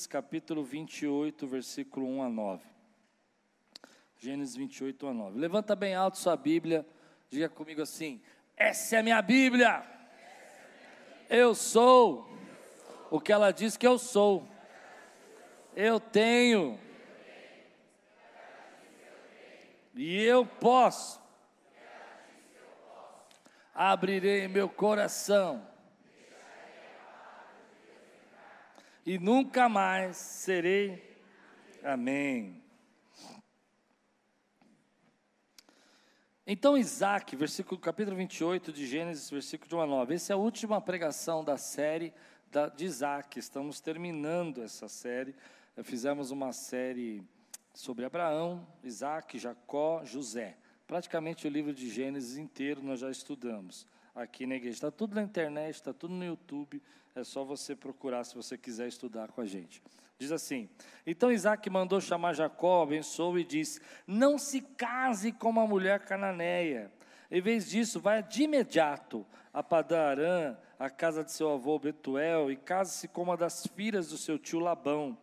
Gênesis capítulo 28, versículo 1 a 9. Gênesis 28, 1 a 9. Levanta bem alto sua Bíblia, diga comigo assim: Essa é a minha Bíblia. Eu sou o que ela diz que eu sou. Eu tenho. E eu posso. Abrirei meu coração. E nunca mais serei. Amém. Então Isaac, versículo, capítulo 28 de Gênesis, versículo de 1 a 9. Essa é a última pregação da série da, de Isaac. Estamos terminando essa série. Fizemos uma série sobre Abraão, Isaac, Jacó, José. Praticamente o livro de Gênesis inteiro nós já estudamos aqui na igreja. Está tudo na internet, está tudo no YouTube. É só você procurar se você quiser estudar com a gente. Diz assim: Então Isaac mandou chamar Jacó, abençoou e disse: Não se case com uma mulher cananeia. Em vez disso, vá de imediato a Padarã, a casa de seu avô Betuel, e case-se com uma das filhas do seu tio Labão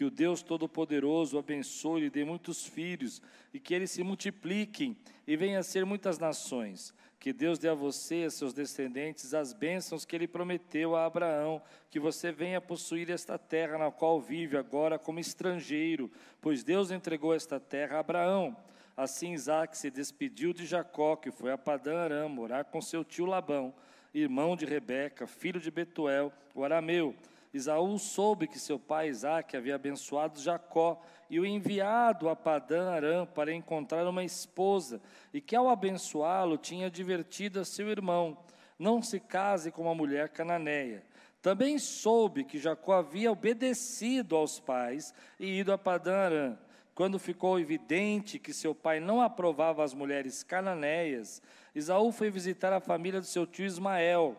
que o Deus Todo-Poderoso abençoe e dê muitos filhos, e que eles se multipliquem e venham a ser muitas nações. Que Deus dê a você e a seus descendentes as bênçãos que ele prometeu a Abraão, que você venha possuir esta terra na qual vive agora como estrangeiro, pois Deus entregou esta terra a Abraão. Assim Isaac se despediu de Jacó, que foi a Padã Aram, morar com seu tio Labão, irmão de Rebeca, filho de Betuel, o arameu. Isaú soube que seu pai Isaac havia abençoado Jacó e o enviado a Padã Aram para encontrar uma esposa, e que ao abençoá-lo tinha advertido a seu irmão: não se case com uma mulher cananeia. Também soube que Jacó havia obedecido aos pais e ido a Padã Aram. Quando ficou evidente que seu pai não aprovava as mulheres cananeias, Isaú foi visitar a família do seu tio Ismael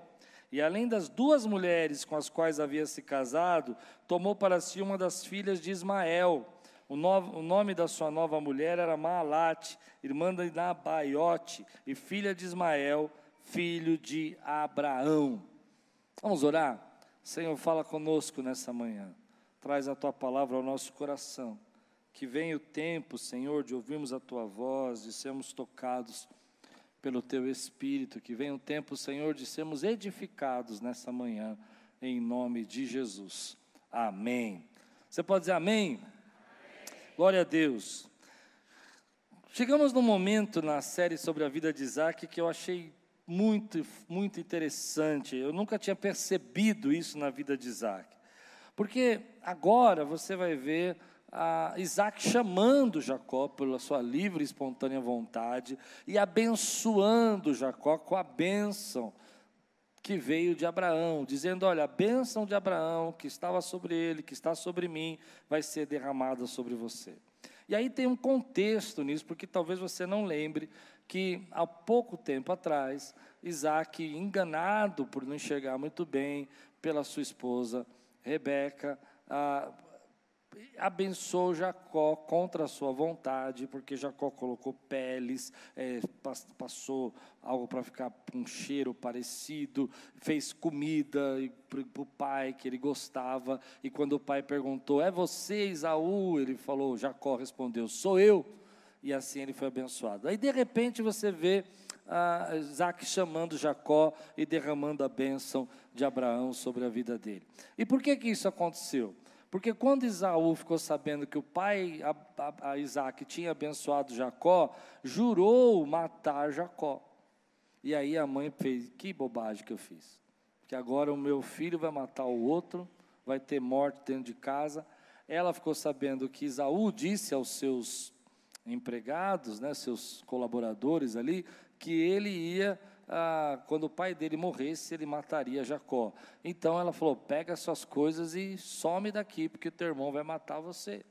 e além das duas mulheres com as quais havia se casado, tomou para si uma das filhas de Ismael. O, o nome da sua nova mulher era Maalate, irmã de Nabaiote e filha de Ismael, filho de Abraão. Vamos orar? Senhor, fala conosco nessa manhã. Traz a tua palavra ao nosso coração. Que venha o tempo, Senhor, de ouvirmos a tua voz, de sermos tocados pelo teu Espírito, que venha o tempo, Senhor, de sermos edificados nessa manhã, em nome de Jesus. Amém. Você pode dizer amém? Glória a Deus. Chegamos num momento na série sobre a vida de Isaac que eu achei muito, muito interessante. Eu nunca tinha percebido isso na vida de Isaac. Porque agora você vai ver Isaac chamando Jacó pela sua livre e espontânea vontade e abençoando Jacó com a bênção que veio de Abraão, dizendo: Olha, a bênção de Abraão que estava sobre ele, que está sobre mim, vai ser derramada sobre você. E aí tem um contexto nisso, porque talvez você não lembre que há pouco tempo atrás, Isaac, enganado por não enxergar muito bem pela sua esposa Rebeca, abençoou Jacó contra a sua vontade, porque Jacó colocou peles, é, passou algo para ficar com um cheiro parecido, fez comida para o pai que ele gostava, e quando o pai perguntou, é você, Isaú? Ele falou, Jacó respondeu, sou eu, e assim ele foi abençoado. Aí de repente você vê ah, Isaac chamando Jacó e derramando a bênção de Abraão sobre a vida dele. E por que que isso aconteceu? Porque quando Isaú ficou sabendo que o pai, a, a, a Isaac, tinha abençoado Jacó, jurou matar Jacó. E aí a mãe fez: que bobagem que eu fiz. Que agora o meu filho vai matar o outro, vai ter morte dentro de casa. Ela ficou sabendo que Isaú disse aos seus empregados, né, seus colaboradores ali, que ele ia ah, quando o pai dele morresse, ele mataria Jacó. Então ela falou: pega suas coisas e some daqui, porque teu irmão vai matar você.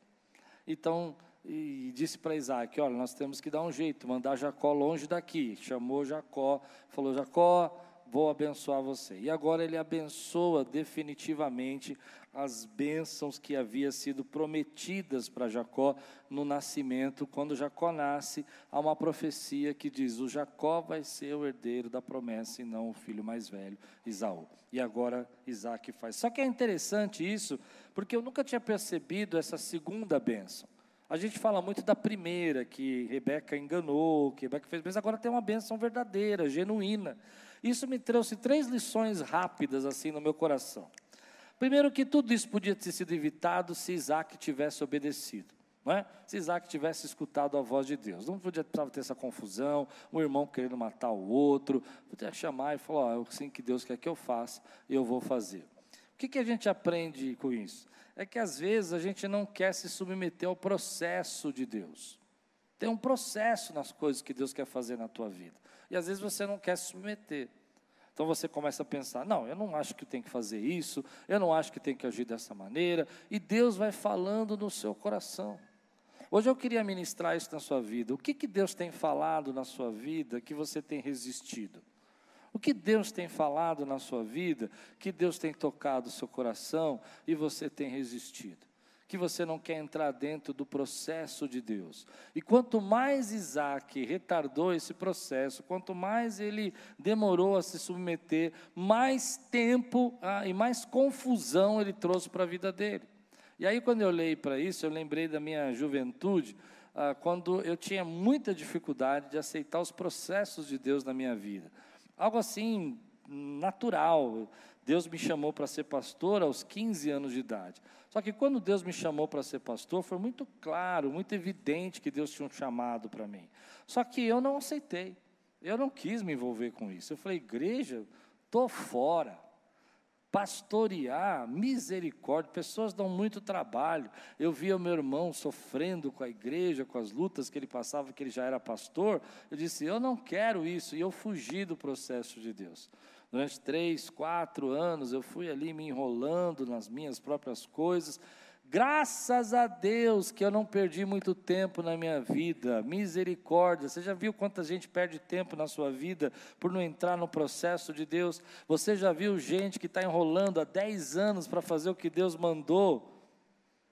Então, e disse para Isaac: Olha, nós temos que dar um jeito, mandar Jacó longe daqui. Chamou Jacó, falou: Jacó, vou abençoar você. E agora ele abençoa definitivamente as bênçãos que haviam sido prometidas para Jacó no nascimento. Quando Jacó nasce, há uma profecia que diz: o Jacó vai ser o herdeiro da promessa e não o filho mais velho, Isaú. E agora Isaac faz. Só que é interessante isso, porque eu nunca tinha percebido essa segunda bênção. A gente fala muito da primeira, que Rebeca enganou, que Rebeca fez, mas agora tem uma bênção verdadeira, genuína. Isso me trouxe três lições rápidas assim no meu coração. Primeiro que tudo isso podia ter sido evitado se Isaac tivesse obedecido. Não é? Se Isaac tivesse escutado a voz de Deus, não podia ter essa confusão, um irmão querendo matar o outro, podia chamar e falar: oh, assim que Deus quer que eu faça, eu vou fazer. O que, que a gente aprende com isso? É que às vezes a gente não quer se submeter ao processo de Deus. Tem um processo nas coisas que Deus quer fazer na tua vida, e às vezes você não quer se submeter. Então você começa a pensar: não, eu não acho que tem que fazer isso, eu não acho que tem que agir dessa maneira, e Deus vai falando no seu coração. Hoje eu queria ministrar isso na sua vida. O que, que Deus tem falado na sua vida que você tem resistido? O que Deus tem falado na sua vida, que Deus tem tocado o seu coração e você tem resistido? Que você não quer entrar dentro do processo de Deus. E quanto mais Isaac retardou esse processo, quanto mais ele demorou a se submeter, mais tempo ah, e mais confusão ele trouxe para a vida dele. E aí, quando eu olhei para isso, eu lembrei da minha juventude, ah, quando eu tinha muita dificuldade de aceitar os processos de Deus na minha vida. Algo assim, natural. Deus me chamou para ser pastor aos 15 anos de idade. Só que quando Deus me chamou para ser pastor, foi muito claro, muito evidente que Deus tinha um chamado para mim. Só que eu não aceitei. Eu não quis me envolver com isso. Eu falei, igreja, estou fora. Pastorear, misericórdia, pessoas dão muito trabalho. Eu via o meu irmão sofrendo com a igreja, com as lutas que ele passava, que ele já era pastor. Eu disse, eu não quero isso. E eu fugi do processo de Deus. Durante três, quatro anos eu fui ali me enrolando nas minhas próprias coisas. Graças a Deus que eu não perdi muito tempo na minha vida. Misericórdia. Você já viu quanta gente perde tempo na sua vida por não entrar no processo de Deus? Você já viu gente que está enrolando há dez anos para fazer o que Deus mandou?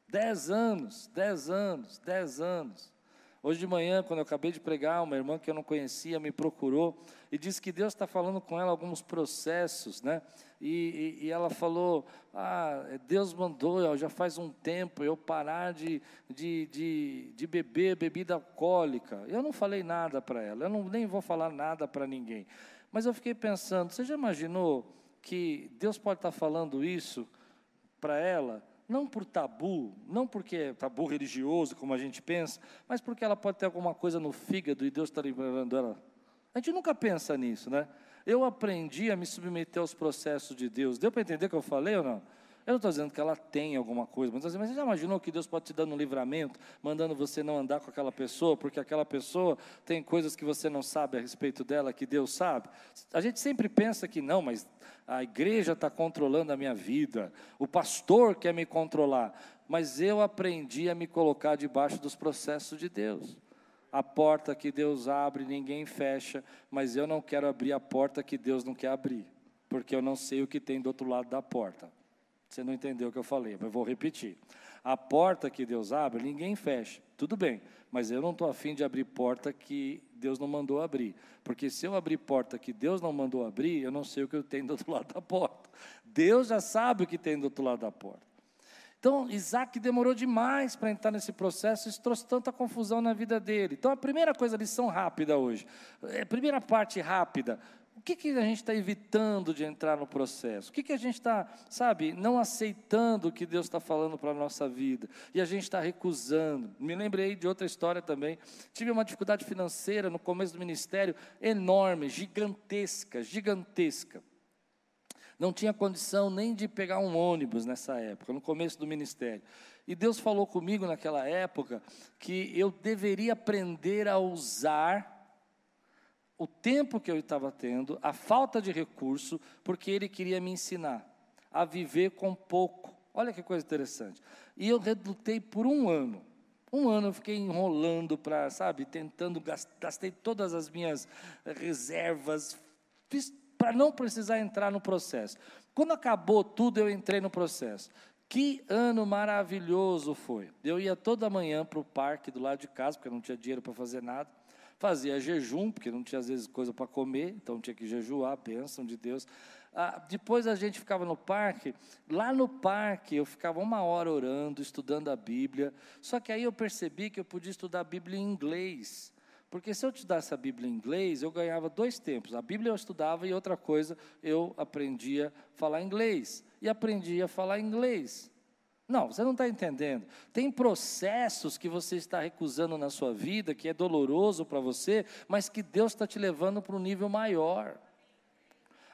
Dez anos, dez anos, dez anos. Hoje de manhã, quando eu acabei de pregar, uma irmã que eu não conhecia me procurou e disse que Deus está falando com ela alguns processos, né? E, e, e, ela falou: Ah, Deus mandou, já faz um tempo eu parar de, de, de, de beber bebida alcoólica. Eu não falei nada para ela, eu não, nem vou falar nada para ninguém. Mas eu fiquei pensando: você já imaginou que Deus pode estar tá falando isso para ela? Não por tabu, não porque é tabu religioso, como a gente pensa, mas porque ela pode ter alguma coisa no fígado e Deus está liberando ela. A gente nunca pensa nisso, né? Eu aprendi a me submeter aos processos de Deus. Deu para entender o que eu falei ou não? Eu não estou dizendo que ela tem alguma coisa, mas você já imaginou que Deus pode te dando um livramento, mandando você não andar com aquela pessoa, porque aquela pessoa tem coisas que você não sabe a respeito dela, que Deus sabe? A gente sempre pensa que não, mas a igreja está controlando a minha vida, o pastor quer me controlar, mas eu aprendi a me colocar debaixo dos processos de Deus. A porta que Deus abre, ninguém fecha, mas eu não quero abrir a porta que Deus não quer abrir, porque eu não sei o que tem do outro lado da porta. Você não entendeu o que eu falei, mas vou repetir. A porta que Deus abre, ninguém fecha. Tudo bem, mas eu não estou afim de abrir porta que Deus não mandou abrir. Porque se eu abrir porta que Deus não mandou abrir, eu não sei o que eu tenho do outro lado da porta. Deus já sabe o que tem do outro lado da porta. Então, Isaac demorou demais para entrar nesse processo, isso trouxe tanta confusão na vida dele. Então, a primeira coisa, lição rápida hoje. A é, primeira parte rápida. O que, que a gente está evitando de entrar no processo? O que, que a gente está, sabe, não aceitando o que Deus está falando para a nossa vida? E a gente está recusando. Me lembrei de outra história também. Tive uma dificuldade financeira no começo do ministério enorme, gigantesca, gigantesca. Não tinha condição nem de pegar um ônibus nessa época, no começo do ministério. E Deus falou comigo naquela época que eu deveria aprender a usar o tempo que eu estava tendo, a falta de recurso, porque ele queria me ensinar a viver com pouco. Olha que coisa interessante. E eu redutei por um ano. Um ano eu fiquei enrolando para, sabe, tentando, gastei todas as minhas reservas, fiz para não precisar entrar no processo. Quando acabou tudo, eu entrei no processo. Que ano maravilhoso foi. Eu ia toda manhã para o parque do lado de casa, porque eu não tinha dinheiro para fazer nada. Fazia jejum, porque não tinha às vezes coisa para comer, então tinha que jejuar, bênção de Deus. Ah, depois a gente ficava no parque. Lá no parque eu ficava uma hora orando, estudando a Bíblia. Só que aí eu percebi que eu podia estudar a Bíblia em inglês. Porque se eu estudasse a Bíblia em inglês, eu ganhava dois tempos. A Bíblia eu estudava e outra coisa, eu aprendia a falar inglês. E aprendia a falar inglês. Não, você não está entendendo. Tem processos que você está recusando na sua vida, que é doloroso para você, mas que Deus está te levando para um nível maior.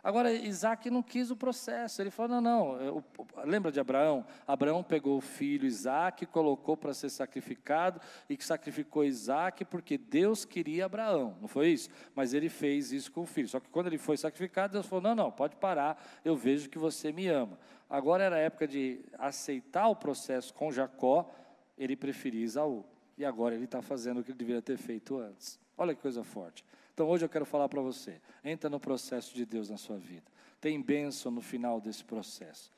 Agora, Isaac não quis o processo. Ele falou: não, não. Lembra de Abraão? Abraão pegou o filho Isaac, colocou para ser sacrificado e que sacrificou Isaac porque Deus queria Abraão. Não foi isso? Mas ele fez isso com o filho. Só que quando ele foi sacrificado, Deus falou: não, não, pode parar. Eu vejo que você me ama. Agora era a época de aceitar o processo com Jacó. Ele preferia Isaú. E agora ele está fazendo o que ele deveria ter feito antes. Olha que coisa forte. Então hoje eu quero falar para você: entra no processo de Deus na sua vida. Tem bênção no final desse processo.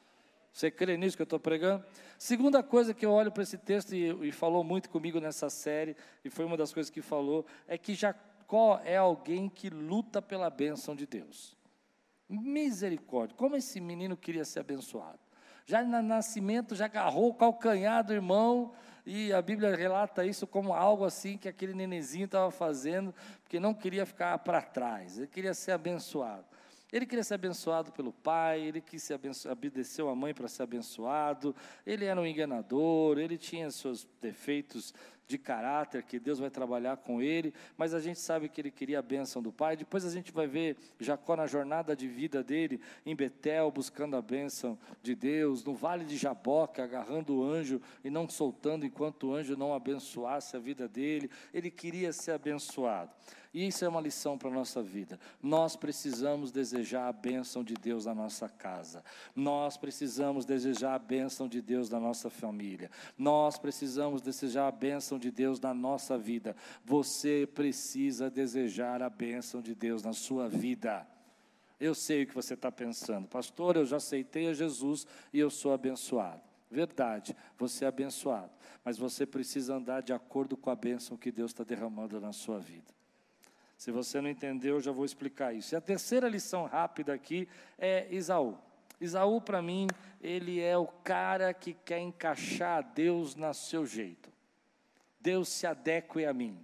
Você crê nisso que eu estou pregando? Segunda coisa que eu olho para esse texto e, e, falou muito comigo nessa série, e foi uma das coisas que falou, é que Jacó é alguém que luta pela bênção de Deus. Misericórdia, como esse menino queria ser abençoado. Já no nascimento, já agarrou o calcanhar do irmão, e a Bíblia relata isso como algo assim que aquele nenenzinho estava fazendo, porque não queria ficar para trás, ele queria ser abençoado. Ele queria ser abençoado pelo pai, ele quis abençoado, obedeceu a mãe para ser abençoado, ele era um enganador, ele tinha seus defeitos de caráter que Deus vai trabalhar com ele, mas a gente sabe que ele queria a bênção do pai. Depois a gente vai ver Jacó na jornada de vida dele em Betel, buscando a bênção de Deus, no vale de Jaboca, agarrando o anjo e não soltando enquanto o anjo não abençoasse a vida dele. Ele queria ser abençoado. Isso é uma lição para a nossa vida. Nós precisamos desejar a bênção de Deus na nossa casa. Nós precisamos desejar a bênção de Deus na nossa família. Nós precisamos desejar a bênção de Deus na nossa vida. Você precisa desejar a bênção de Deus na sua vida. Eu sei o que você está pensando, pastor. Eu já aceitei a Jesus e eu sou abençoado. Verdade, você é abençoado, mas você precisa andar de acordo com a bênção que Deus está derramando na sua vida. Se você não entendeu, eu já vou explicar isso. E a terceira lição rápida aqui é Isaú. Isaú, para mim, ele é o cara que quer encaixar Deus no seu jeito. Deus se adeque a mim.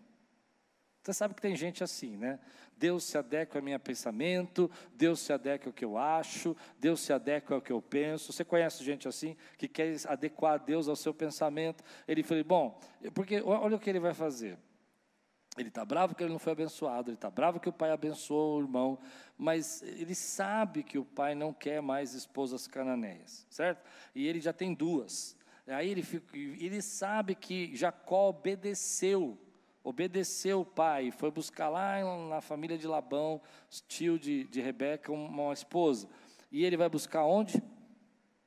Você sabe que tem gente assim, né? Deus se adequa a meu pensamento, Deus se adequa ao que eu acho, Deus se adequa ao que eu penso. Você conhece gente assim que quer adequar Deus ao seu pensamento? Ele falou: bom, porque olha o que ele vai fazer. Ele está bravo que ele não foi abençoado, ele está bravo que o pai abençoou o irmão, mas ele sabe que o pai não quer mais esposas cananeias, certo? E ele já tem duas. Aí ele, fica, ele sabe que Jacó obedeceu, obedeceu o pai, foi buscar lá na família de Labão, tio de, de Rebeca, uma esposa. E ele vai buscar onde?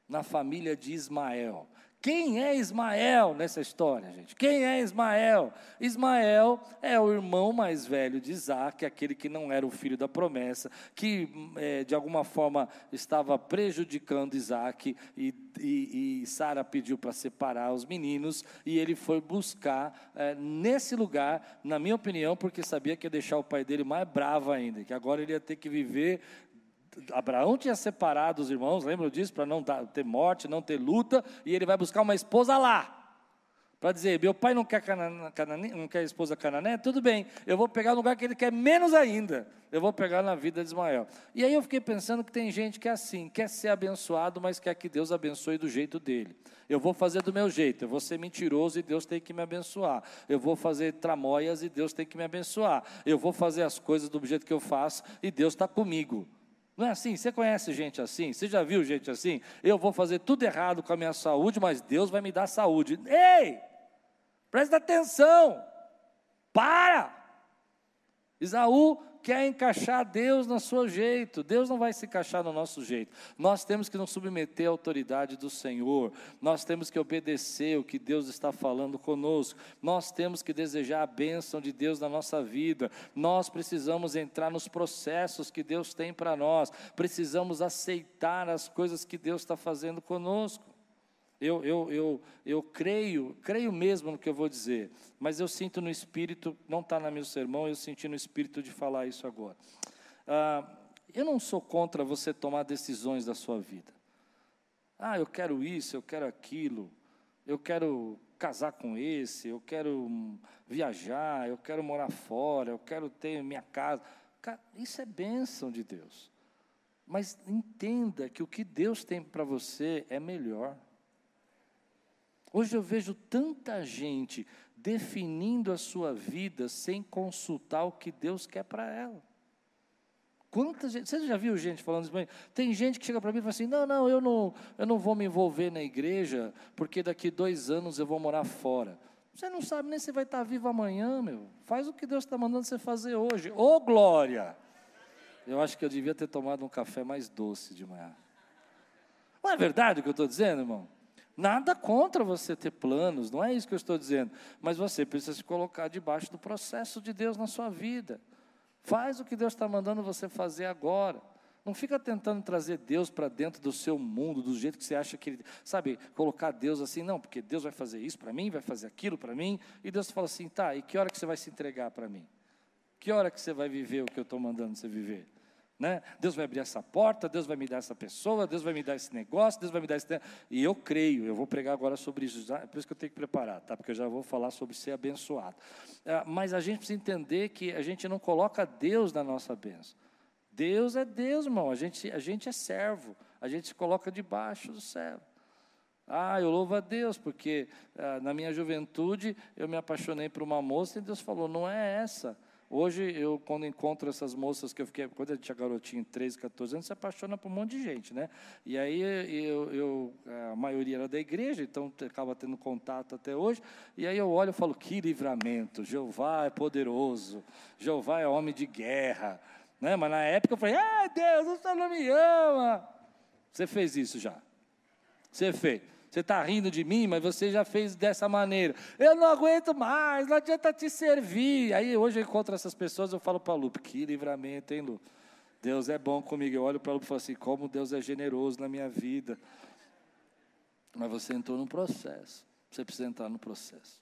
Na família de Ismael. Quem é Ismael nessa história, gente? Quem é Ismael? Ismael é o irmão mais velho de Isaac, aquele que não era o filho da promessa, que é, de alguma forma estava prejudicando Isaac, e, e, e Sara pediu para separar os meninos, e ele foi buscar é, nesse lugar, na minha opinião, porque sabia que ia deixar o pai dele mais bravo ainda, que agora ele ia ter que viver Abraão tinha separado os irmãos, lembram disso? Para não ter morte, não ter luta, e ele vai buscar uma esposa lá. Para dizer, meu pai não quer, canane, não quer esposa canané, tudo bem, eu vou pegar no lugar que ele quer menos ainda. Eu vou pegar na vida de Ismael. E aí eu fiquei pensando que tem gente que é assim, quer ser abençoado, mas quer que Deus abençoe do jeito dele. Eu vou fazer do meu jeito, eu vou ser mentiroso e Deus tem que me abençoar. Eu vou fazer tramóias e Deus tem que me abençoar. Eu vou fazer as coisas do jeito que eu faço e Deus está comigo. Não é assim? Você conhece gente assim? Você já viu gente assim? Eu vou fazer tudo errado com a minha saúde, mas Deus vai me dar saúde. Ei! Presta atenção! Para! Isaú quer encaixar Deus no seu jeito. Deus não vai se encaixar no nosso jeito. Nós temos que nos submeter à autoridade do Senhor. Nós temos que obedecer o que Deus está falando conosco. Nós temos que desejar a bênção de Deus na nossa vida. Nós precisamos entrar nos processos que Deus tem para nós. Precisamos aceitar as coisas que Deus está fazendo conosco. Eu, eu, eu, eu creio, creio mesmo no que eu vou dizer, mas eu sinto no espírito, não está no meu sermão, eu senti no espírito de falar isso agora. Ah, eu não sou contra você tomar decisões da sua vida. Ah, eu quero isso, eu quero aquilo, eu quero casar com esse, eu quero viajar, eu quero morar fora, eu quero ter minha casa. Isso é bênção de Deus. Mas entenda que o que Deus tem para você é melhor. Hoje eu vejo tanta gente definindo a sua vida sem consultar o que Deus quer para ela. Quanta gente, você já viu gente falando isso? Tem gente que chega para mim e fala assim: não, não eu, não, eu não vou me envolver na igreja, porque daqui dois anos eu vou morar fora. Você não sabe nem se vai estar vivo amanhã, meu. Faz o que Deus está mandando você fazer hoje. Ô oh, glória! Eu acho que eu devia ter tomado um café mais doce de manhã. Não é verdade o que eu estou dizendo, irmão? Nada contra você ter planos, não é isso que eu estou dizendo. Mas você precisa se colocar debaixo do processo de Deus na sua vida. Faz o que Deus está mandando você fazer agora. Não fica tentando trazer Deus para dentro do seu mundo, do jeito que você acha que ele. Sabe, colocar Deus assim, não, porque Deus vai fazer isso para mim, vai fazer aquilo para mim. E Deus fala assim, tá, e que hora que você vai se entregar para mim? Que hora que você vai viver o que eu estou mandando você viver? Né? Deus vai abrir essa porta, Deus vai me dar essa pessoa, Deus vai me dar esse negócio, Deus vai me dar esse. E eu creio, eu vou pregar agora sobre isso, é por isso que eu tenho que preparar, tá? porque eu já vou falar sobre ser abençoado. É, mas a gente precisa entender que a gente não coloca Deus na nossa bênção. Deus é Deus, irmão, a gente, a gente é servo, a gente se coloca debaixo do céu. Ah, eu louvo a Deus, porque ah, na minha juventude eu me apaixonei por uma moça e Deus falou: não é essa. Hoje, eu, quando encontro essas moças que eu fiquei, quando eu tinha garotinho, 13, 14 anos, se apaixona por um monte de gente, né? E aí, eu, eu, a maioria era da igreja, então acaba tendo contato até hoje. E aí eu olho e falo: que livramento, Jeová é poderoso, Jeová é homem de guerra. Né? Mas na época eu falei: ah, Deus, Senhor não me ama. Você fez isso já? Você fez. Você está rindo de mim, mas você já fez dessa maneira. Eu não aguento mais, não adianta te servir. Aí hoje eu encontro essas pessoas, eu falo para a Lu, que livramento, hein, Lu? Deus é bom comigo. Eu olho para a Lu e falo assim, como Deus é generoso na minha vida. Mas você entrou no processo. Você precisa entrar no processo.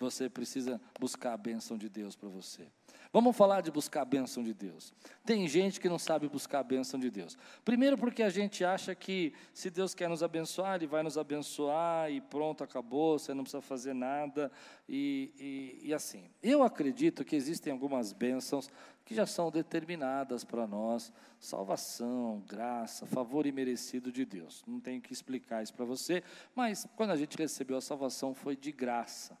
Você precisa buscar a bênção de Deus para você. Vamos falar de buscar a bênção de Deus. Tem gente que não sabe buscar a bênção de Deus. Primeiro, porque a gente acha que se Deus quer nos abençoar, Ele vai nos abençoar e pronto, acabou, você não precisa fazer nada. E, e, e assim, eu acredito que existem algumas bênçãos que já são determinadas para nós: salvação, graça, favor imerecido de Deus. Não tenho que explicar isso para você, mas quando a gente recebeu a salvação foi de graça.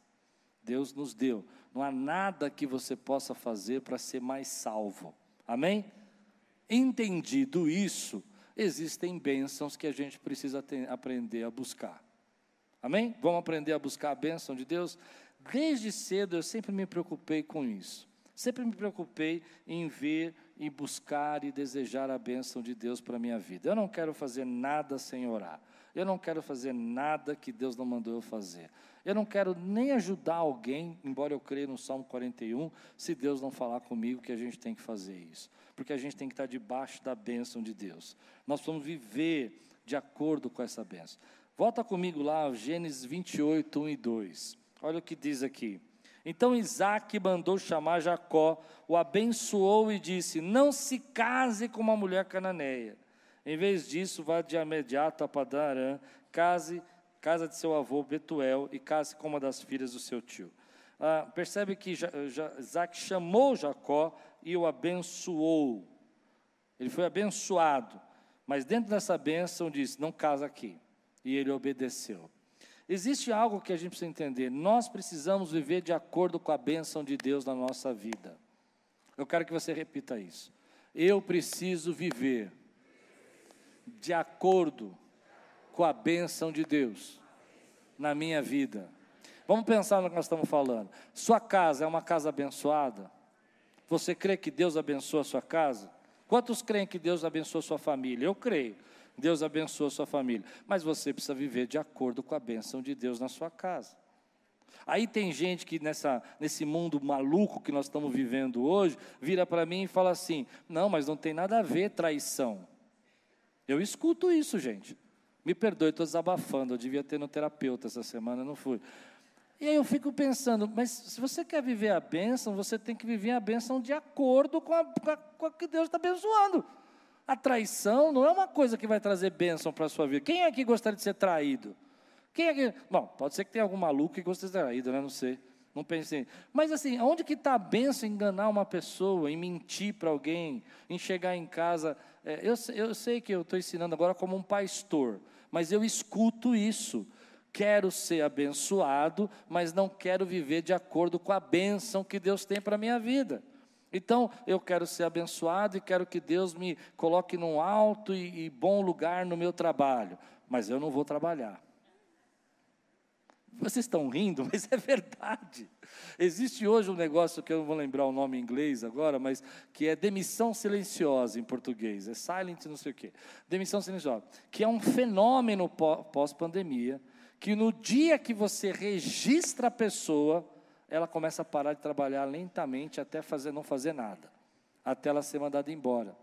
Deus nos deu. Não há nada que você possa fazer para ser mais salvo. Amém? Entendido isso, existem bênçãos que a gente precisa aprender a buscar. Amém? Vamos aprender a buscar a bênção de Deus? Desde cedo eu sempre me preocupei com isso. Sempre me preocupei em ver e buscar e desejar a bênção de Deus para a minha vida. Eu não quero fazer nada sem orar. Eu não quero fazer nada que Deus não mandou eu fazer. Eu não quero nem ajudar alguém, embora eu creia no Salmo 41, se Deus não falar comigo que a gente tem que fazer isso. Porque a gente tem que estar debaixo da bênção de Deus. Nós vamos viver de acordo com essa bênção. Volta comigo lá, Gênesis 28, 1 e 2. Olha o que diz aqui. Então Isaac mandou chamar Jacó, o abençoou e disse: Não se case com uma mulher cananeia em vez disso, vá de imediato a Padarã, case, casa de seu avô Betuel e case com uma das filhas do seu tio. Ah, percebe que Isaac chamou Jacó e o abençoou. Ele foi abençoado, mas dentro dessa bênção disse: não casa aqui. E ele obedeceu. Existe algo que a gente precisa entender: nós precisamos viver de acordo com a bênção de Deus na nossa vida. Eu quero que você repita isso. Eu preciso viver de acordo com a bênção de Deus na minha vida. Vamos pensar no que nós estamos falando. Sua casa é uma casa abençoada? Você crê que Deus abençoa a sua casa? Quantos creem que Deus abençoa a sua família? Eu creio. Deus abençoa a sua família. Mas você precisa viver de acordo com a bênção de Deus na sua casa. Aí tem gente que nessa, nesse mundo maluco que nós estamos vivendo hoje, vira para mim e fala assim: não, mas não tem nada a ver traição. Eu escuto isso, gente. Me perdoe, estou desabafando. Eu devia ter no terapeuta essa semana, não fui. E aí eu fico pensando, mas se você quer viver a bênção, você tem que viver a bênção de acordo com a, com a, com a que Deus está abençoando. A traição não é uma coisa que vai trazer bênção para a sua vida. Quem aqui gostaria de ser traído? Quem é que. Bom, pode ser que tenha algum maluco que goste de ser traído, né? Não sei. Não pensei. Mas assim, onde que está a benção em enganar uma pessoa, em mentir para alguém, em chegar em casa? É, eu, eu sei que eu estou ensinando agora como um pastor, mas eu escuto isso. Quero ser abençoado, mas não quero viver de acordo com a bênção que Deus tem para a minha vida. Então, eu quero ser abençoado e quero que Deus me coloque num alto e, e bom lugar no meu trabalho, mas eu não vou trabalhar. Vocês estão rindo, mas é verdade. Existe hoje um negócio que eu não vou lembrar o nome em inglês agora, mas que é demissão silenciosa em português, é silent não sei o quê. Demissão silenciosa, que é um fenômeno pós-pandemia, que no dia que você registra a pessoa, ela começa a parar de trabalhar lentamente até fazer, não fazer nada, até ela ser mandada embora.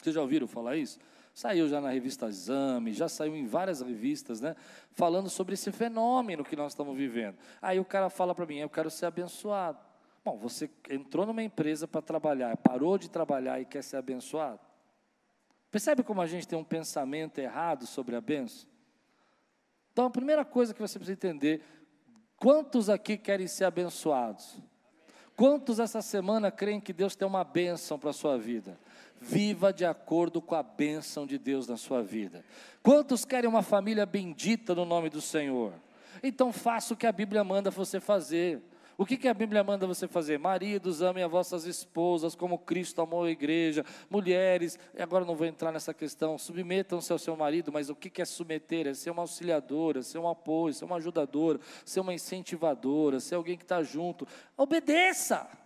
Vocês já ouviram falar isso? Saiu já na revista Exame, já saiu em várias revistas, né? Falando sobre esse fenômeno que nós estamos vivendo. Aí o cara fala para mim: eu quero ser abençoado. Bom, você entrou numa empresa para trabalhar, parou de trabalhar e quer ser abençoado? Percebe como a gente tem um pensamento errado sobre a benção? Então, a primeira coisa que você precisa entender: quantos aqui querem ser abençoados? Quantos essa semana creem que Deus tem uma bênção para a sua vida? Viva de acordo com a bênção de Deus na sua vida. Quantos querem uma família bendita no nome do Senhor? Então faça o que a Bíblia manda você fazer. O que, que, a Bíblia manda você fazer? Maridos, amem as vossas esposas como Cristo amou a igreja. Mulheres, agora não vou entrar nessa questão, submetam-se ao seu marido, mas o que, que é submeter? É ser uma auxiliadora, ser um apoio, ser uma ajudadora, ser uma incentivadora, ser alguém que está junto. Obedeça!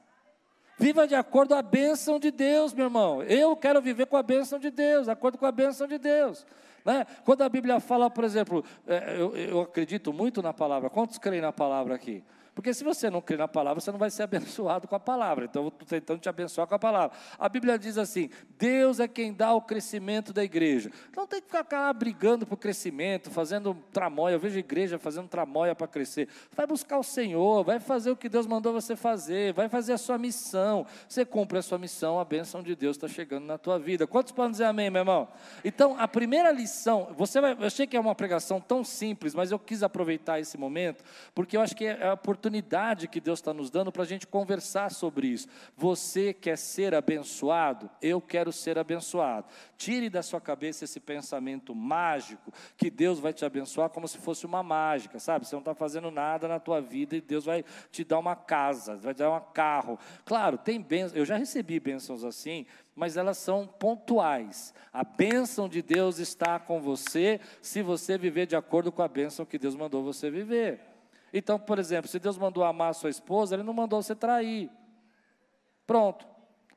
Viva de acordo com a bênção de Deus, meu irmão. Eu quero viver com a bênção de Deus, de acordo com a bênção de Deus. Né? Quando a Bíblia fala, por exemplo, é, eu, eu acredito muito na palavra. Quantos creem na palavra aqui? Porque se você não crê na palavra, você não vai ser abençoado com a palavra. Então, eu estou tentando te abençoar com a palavra. A Bíblia diz assim: Deus é quem dá o crescimento da igreja. Não tem que ficar brigando por crescimento, fazendo tramóia. Eu vejo igreja fazendo tramóia para crescer. Vai buscar o Senhor, vai fazer o que Deus mandou você fazer, vai fazer a sua missão. Você cumpre a sua missão, a bênção de Deus está chegando na tua vida. Quantos podem dizer amém, meu irmão? Então, a primeira lição, você vai, eu achei que é uma pregação tão simples, mas eu quis aproveitar esse momento, porque eu acho que é a oportunidade oportunidade que Deus está nos dando para a gente conversar sobre isso. Você quer ser abençoado? Eu quero ser abençoado. Tire da sua cabeça esse pensamento mágico que Deus vai te abençoar como se fosse uma mágica, sabe? Você não está fazendo nada na tua vida e Deus vai te dar uma casa, vai te dar um carro. Claro, tem bênçãos, eu já recebi bênçãos assim, mas elas são pontuais. A bênção de Deus está com você se você viver de acordo com a bênção que Deus mandou você viver. Então, por exemplo, se Deus mandou amar sua esposa, Ele não mandou você trair. Pronto.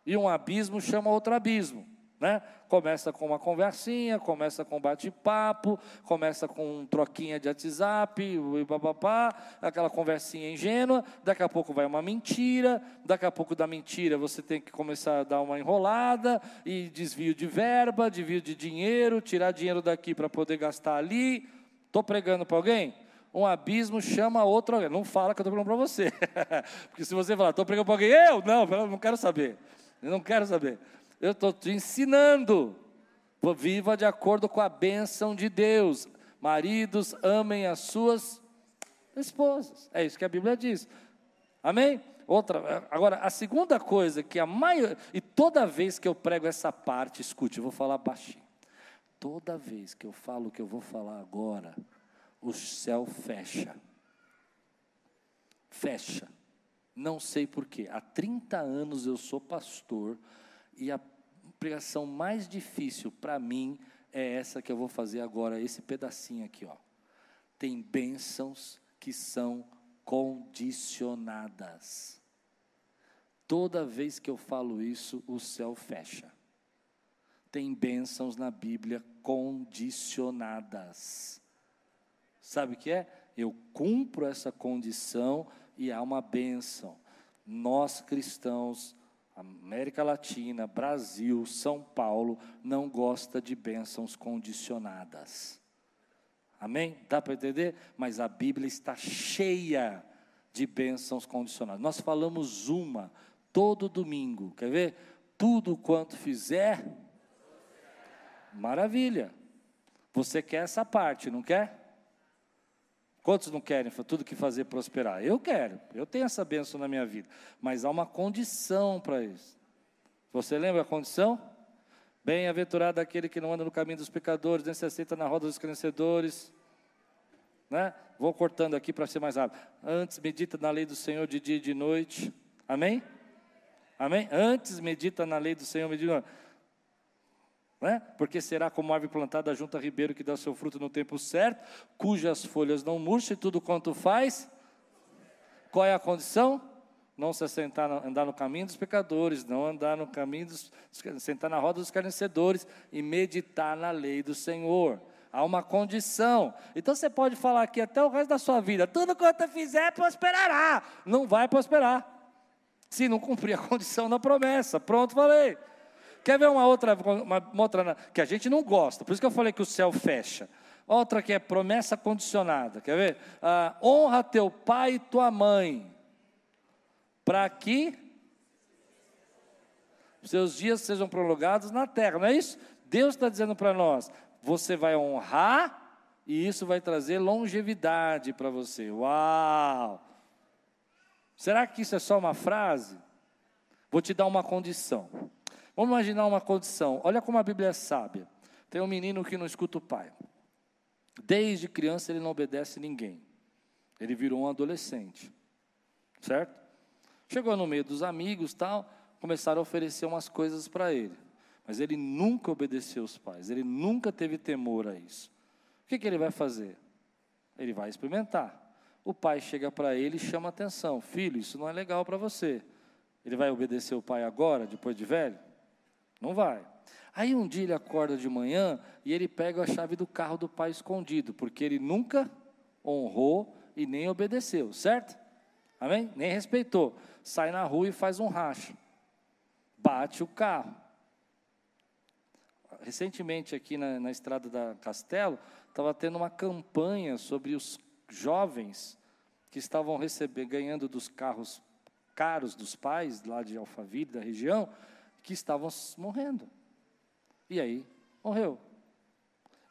E um abismo chama outro abismo. Né? Começa com uma conversinha, começa com bate-papo, começa com um troquinha de WhatsApp, e bababá, aquela conversinha ingênua, daqui a pouco vai uma mentira, daqui a pouco da mentira você tem que começar a dar uma enrolada, e desvio de verba, desvio de dinheiro, tirar dinheiro daqui para poder gastar ali. Estou pregando para alguém? Um abismo chama outro. Não fala que eu estou pregando para você. Porque se você falar, estou pregando para alguém, eu? Não, eu não quero saber. Eu não quero saber. Eu estou te ensinando. Viva de acordo com a bênção de Deus. Maridos, amem as suas esposas. É isso que a Bíblia diz. Amém? Outra, agora, a segunda coisa que a maioria, e toda vez que eu prego essa parte, escute, eu vou falar baixinho. Toda vez que eu falo o que eu vou falar agora, o céu fecha. Fecha. Não sei porquê. Há 30 anos eu sou pastor e a pregação mais difícil para mim é essa que eu vou fazer agora, esse pedacinho aqui, ó. Tem bênçãos que são condicionadas. Toda vez que eu falo isso, o céu fecha. Tem bênçãos na Bíblia condicionadas. Sabe o que é? Eu cumpro essa condição e há uma bênção. Nós cristãos, América Latina, Brasil, São Paulo, não gosta de bênçãos condicionadas. Amém? Dá para entender? Mas a Bíblia está cheia de bênçãos condicionadas. Nós falamos uma todo domingo. Quer ver? Tudo quanto fizer, maravilha. Você quer essa parte, não quer? Quantos não querem tudo que fazer prosperar? Eu quero, eu tenho essa bênção na minha vida, mas há uma condição para isso. Você lembra a condição? Bem-aventurado aquele que não anda no caminho dos pecadores, nem se aceita na roda dos crescedores. Né? Vou cortando aqui para ser mais rápido. Antes medita na lei do Senhor de dia e de noite. Amém? Amém? Antes medita na lei do Senhor, medita. Né? Porque será como árvore plantada junto a ribeiro que dá seu fruto no tempo certo, cujas folhas não murcham e tudo quanto faz. Qual é a condição? Não se assentar, andar no caminho dos pecadores, não andar no caminho dos, sentar na roda dos carnecedores e meditar na lei do Senhor. Há uma condição. Então você pode falar aqui até o resto da sua vida: tudo quanto fizer prosperará. Não vai prosperar se não cumprir a condição da promessa. Pronto, falei. Quer ver uma outra, uma, uma outra que a gente não gosta? Por isso que eu falei que o céu fecha. Outra que é promessa condicionada. Quer ver? Ah, honra teu pai e tua mãe, para que seus dias sejam prolongados na terra. Não é isso? Deus está dizendo para nós: você vai honrar e isso vai trazer longevidade para você. Uau! Será que isso é só uma frase? Vou te dar uma condição. Vamos imaginar uma condição. Olha como a Bíblia é sábia. Tem um menino que não escuta o pai. Desde criança ele não obedece ninguém. Ele virou um adolescente. Certo? Chegou no meio dos amigos, tal, começaram a oferecer umas coisas para ele. Mas ele nunca obedeceu os pais, ele nunca teve temor a isso. O que, que ele vai fazer? Ele vai experimentar o pai chega para ele e chama atenção: Filho, isso não é legal para você. Ele vai obedecer o pai agora, depois de velho? Não vai. Aí um dia ele acorda de manhã e ele pega a chave do carro do pai escondido, porque ele nunca honrou e nem obedeceu, certo? Amém? Nem respeitou. Sai na rua e faz um racha. Bate o carro. Recentemente, aqui na, na estrada da Castelo, estava tendo uma campanha sobre os jovens que estavam recebendo, ganhando dos carros caros dos pais, lá de Alphaville, da região, que estavam morrendo. E aí, morreu.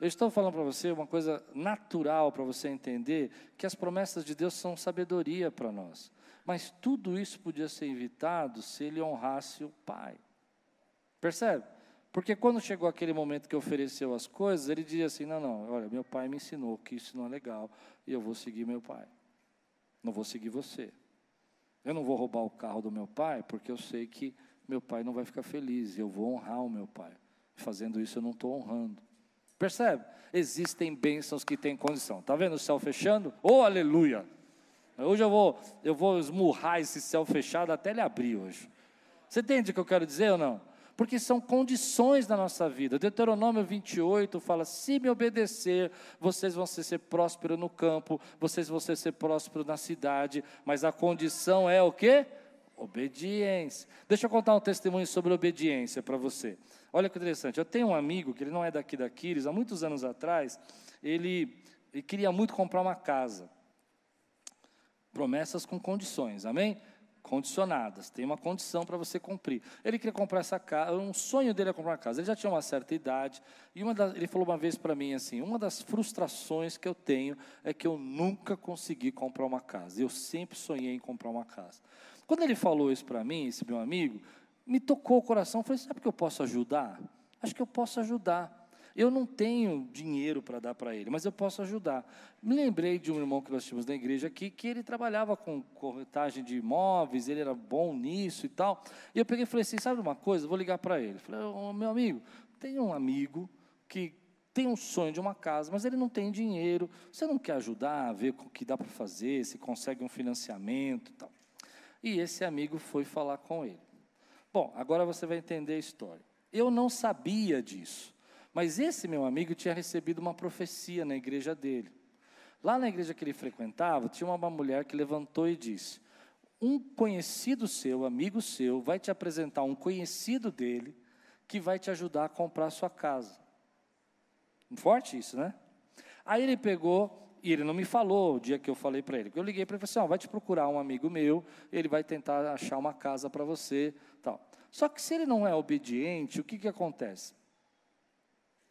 Eu estou falando para você uma coisa natural para você entender que as promessas de Deus são sabedoria para nós. Mas tudo isso podia ser evitado se ele honrasse o Pai. Percebe? Porque quando chegou aquele momento que ofereceu as coisas, ele dizia assim: não, não, olha, meu pai me ensinou que isso não é legal e eu vou seguir meu pai. Não vou seguir você. Eu não vou roubar o carro do meu pai porque eu sei que meu pai não vai ficar feliz eu vou honrar o meu pai. Fazendo isso eu não estou honrando. Percebe? Existem bênçãos que têm condição. Está vendo o céu fechando? Oh, aleluia! Hoje eu vou, eu vou esmurrar esse céu fechado até ele abrir hoje. Você entende o que eu quero dizer ou não? porque são condições da nossa vida. Deuteronômio 28 fala: se me obedecer, vocês vão ser, prósperos no campo, vocês vão ser prósperos na cidade, mas a condição é o quê? Obediência. Deixa eu contar um testemunho sobre obediência para você. Olha que interessante, eu tenho um amigo que ele não é daqui da Quiris, há muitos anos atrás, ele, ele queria muito comprar uma casa. Promessas com condições, amém? condicionadas, tem uma condição para você cumprir. Ele queria comprar essa casa, um sonho dele é comprar uma casa. Ele já tinha uma certa idade, e uma das, ele falou uma vez para mim assim: uma das frustrações que eu tenho é que eu nunca consegui comprar uma casa. Eu sempre sonhei em comprar uma casa. Quando ele falou isso para mim, esse meu amigo, me tocou o coração. Falei: sabe que eu posso ajudar? Acho que eu posso ajudar. Eu não tenho dinheiro para dar para ele, mas eu posso ajudar. Me lembrei de um irmão que nós tínhamos na igreja aqui, que ele trabalhava com corretagem de imóveis, ele era bom nisso e tal. E eu peguei e falei assim: sabe uma coisa? Vou ligar para ele. Falei: oh, meu amigo, tem um amigo que tem um sonho de uma casa, mas ele não tem dinheiro. Você não quer ajudar ver o que dá para fazer, se consegue um financiamento e tal. E esse amigo foi falar com ele. Bom, agora você vai entender a história. Eu não sabia disso, mas esse meu amigo tinha recebido uma profecia na igreja dele. Lá na igreja que ele frequentava, tinha uma mulher que levantou e disse: Um conhecido seu, amigo seu, vai te apresentar um conhecido dele que vai te ajudar a comprar a sua casa. Forte isso, né? Aí ele pegou e ele não me falou o dia que eu falei para ele. Eu liguei para ele e falei assim: oh, vai te procurar um amigo meu, ele vai tentar achar uma casa para você. tal. Só que se ele não é obediente, o que, que acontece?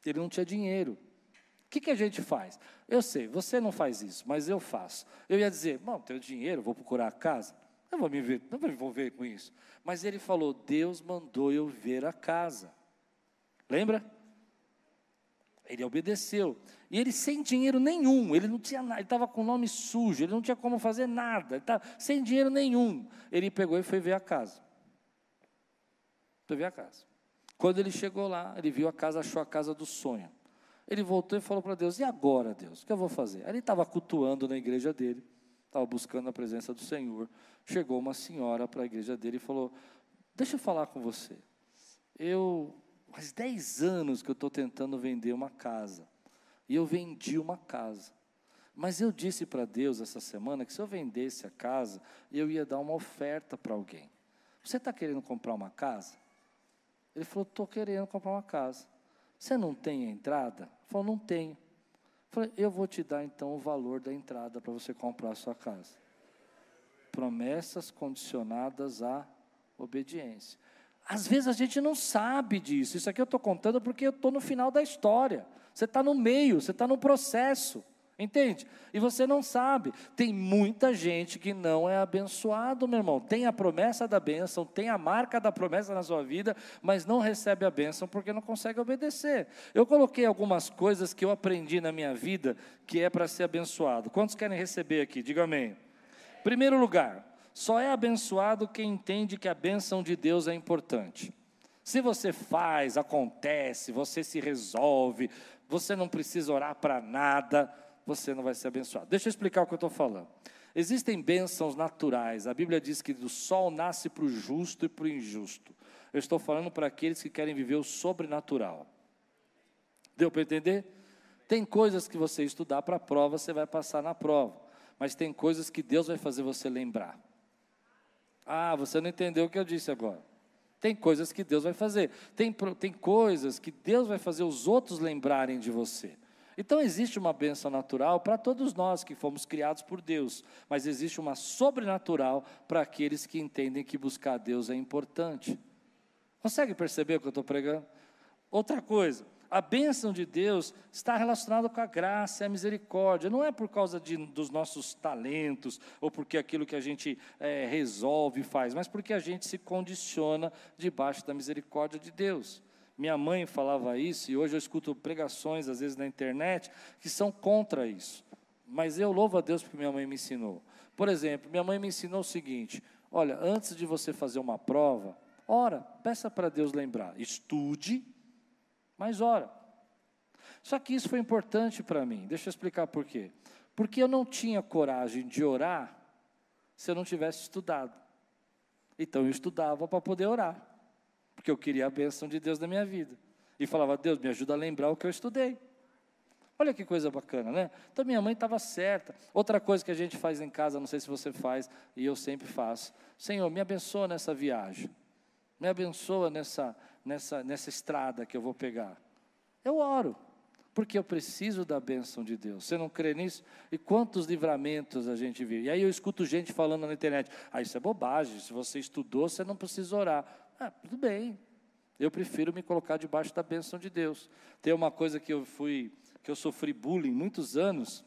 Ele não tinha dinheiro. O que, que a gente faz? Eu sei, você não faz isso, mas eu faço. Eu ia dizer, bom, tenho dinheiro, vou procurar a casa. Não vou me ver, não vou me envolver com isso. Mas ele falou, Deus mandou eu ver a casa. Lembra? Ele obedeceu. E ele sem dinheiro nenhum, ele não tinha nada, ele estava com o nome sujo, ele não tinha como fazer nada, ele estava sem dinheiro nenhum. Ele pegou e foi ver a casa. Foi ver a casa. Quando ele chegou lá, ele viu a casa, achou a casa do sonho. Ele voltou e falou para Deus: E agora, Deus? O que eu vou fazer? Aí ele estava cultuando na igreja dele, estava buscando a presença do Senhor. Chegou uma senhora para a igreja dele e falou: Deixa eu falar com você. Eu Faz 10 anos que eu estou tentando vender uma casa. E eu vendi uma casa. Mas eu disse para Deus essa semana que se eu vendesse a casa, eu ia dar uma oferta para alguém. Você está querendo comprar uma casa? Ele falou: estou querendo comprar uma casa. Você não tem a entrada? Ele falou: não tenho. Eu falei: eu vou te dar então o valor da entrada para você comprar a sua casa. Promessas condicionadas à obediência. Às vezes a gente não sabe disso. Isso aqui eu estou contando porque eu estou no final da história. Você está no meio, você está no processo. Entende? E você não sabe. Tem muita gente que não é abençoado, meu irmão. Tem a promessa da bênção, tem a marca da promessa na sua vida, mas não recebe a bênção porque não consegue obedecer. Eu coloquei algumas coisas que eu aprendi na minha vida que é para ser abençoado. Quantos querem receber aqui? Diga amém. Primeiro lugar, só é abençoado quem entende que a bênção de Deus é importante. Se você faz, acontece, você se resolve, você não precisa orar para nada, você não vai ser abençoado. Deixa eu explicar o que eu estou falando. Existem bênçãos naturais. A Bíblia diz que do sol nasce para o justo e para o injusto. Eu estou falando para aqueles que querem viver o sobrenatural. Deu para entender? Tem coisas que você estudar para a prova, você vai passar na prova. Mas tem coisas que Deus vai fazer você lembrar. Ah, você não entendeu o que eu disse agora. Tem coisas que Deus vai fazer. Tem, tem coisas que Deus vai fazer os outros lembrarem de você. Então existe uma bênção natural para todos nós que fomos criados por Deus, mas existe uma sobrenatural para aqueles que entendem que buscar Deus é importante. Consegue perceber o que eu estou pregando? Outra coisa, a bênção de Deus está relacionada com a graça e a misericórdia. Não é por causa de, dos nossos talentos ou porque aquilo que a gente é, resolve e faz, mas porque a gente se condiciona debaixo da misericórdia de Deus. Minha mãe falava isso e hoje eu escuto pregações, às vezes na internet, que são contra isso. Mas eu louvo a Deus porque minha mãe me ensinou. Por exemplo, minha mãe me ensinou o seguinte: olha, antes de você fazer uma prova, ora, peça para Deus lembrar, estude mas ora. Só que isso foi importante para mim. Deixa eu explicar por quê. Porque eu não tinha coragem de orar se eu não tivesse estudado. Então eu estudava para poder orar. Porque eu queria a bênção de Deus na minha vida. E falava, Deus, me ajuda a lembrar o que eu estudei. Olha que coisa bacana, né? Então minha mãe estava certa. Outra coisa que a gente faz em casa, não sei se você faz, e eu sempre faço. Senhor, me abençoa nessa viagem. Me abençoa nessa, nessa, nessa estrada que eu vou pegar? Eu oro, porque eu preciso da bênção de Deus. Você não crê nisso? E quantos livramentos a gente vê? E aí eu escuto gente falando na internet: ah, isso é bobagem, se você estudou, você não precisa orar. Ah, tudo bem. Eu prefiro me colocar debaixo da bênção de Deus. Tem uma coisa que eu fui, que eu sofri bullying muitos anos.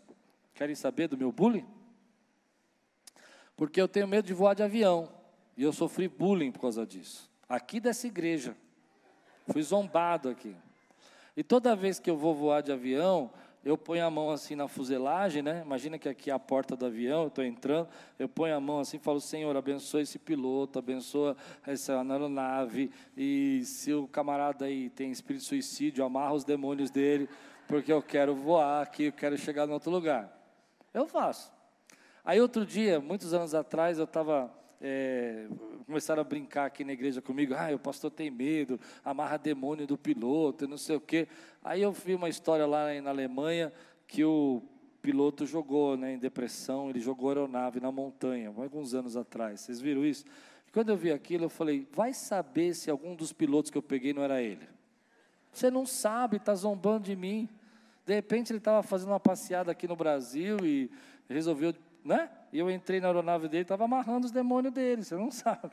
Querem saber do meu bullying? Porque eu tenho medo de voar de avião. E eu sofri bullying por causa disso. Aqui dessa igreja. Fui zombado aqui. E toda vez que eu vou voar de avião, eu ponho a mão assim na fuselagem, né? Imagina que aqui é a porta do avião, eu estou entrando, eu ponho a mão assim e falo, Senhor, abençoa esse piloto, abençoa essa aeronave, e se o camarada aí tem espírito suicídio, amarra os demônios dele, porque eu quero voar aqui, eu quero chegar em outro lugar. Eu faço. Aí outro dia, muitos anos atrás, eu estava é, começaram a brincar aqui na igreja comigo, ah, o pastor tem medo, amarra demônio do piloto, não sei o quê. Aí eu vi uma história lá na Alemanha que o piloto jogou né, em depressão, ele jogou aeronave na montanha, alguns anos atrás. Vocês viram isso? Quando eu vi aquilo, eu falei: vai saber se algum dos pilotos que eu peguei não era ele. Você não sabe, está zombando de mim. De repente ele estava fazendo uma passeada aqui no Brasil e resolveu, né? E eu entrei na aeronave dele, estava amarrando os demônios dele, você não sabe.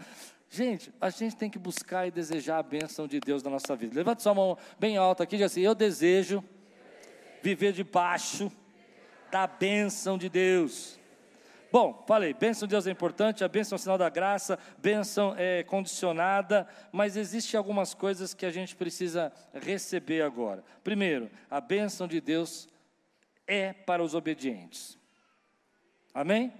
Gente, a gente tem que buscar e desejar a bênção de Deus na nossa vida. Levante sua mão bem alta aqui e diz assim: Eu desejo viver debaixo da bênção de Deus. Bom, falei, bênção de Deus é importante, a bênção é sinal da graça, bênção é condicionada, mas existem algumas coisas que a gente precisa receber agora. Primeiro, a bênção de Deus é para os obedientes. Amém?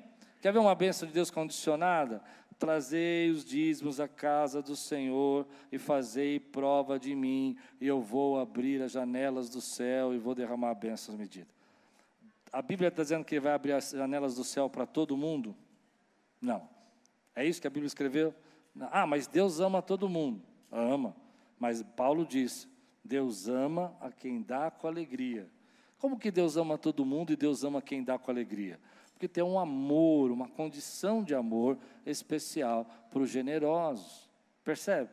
Quer ver uma bênção de Deus condicionada? Trazei os dízimos à casa do Senhor e fazei prova de mim, e eu vou abrir as janelas do céu e vou derramar bênçãos medidas a Bíblia está dizendo que vai abrir as janelas do céu para todo mundo? Não. É isso que a Bíblia escreveu? Ah, mas Deus ama todo mundo. Ama. Mas Paulo diz: Deus ama a quem dá com alegria. Como que Deus ama todo mundo e Deus ama quem dá com alegria? Porque tem um amor, uma condição de amor especial para os generosos. Percebe?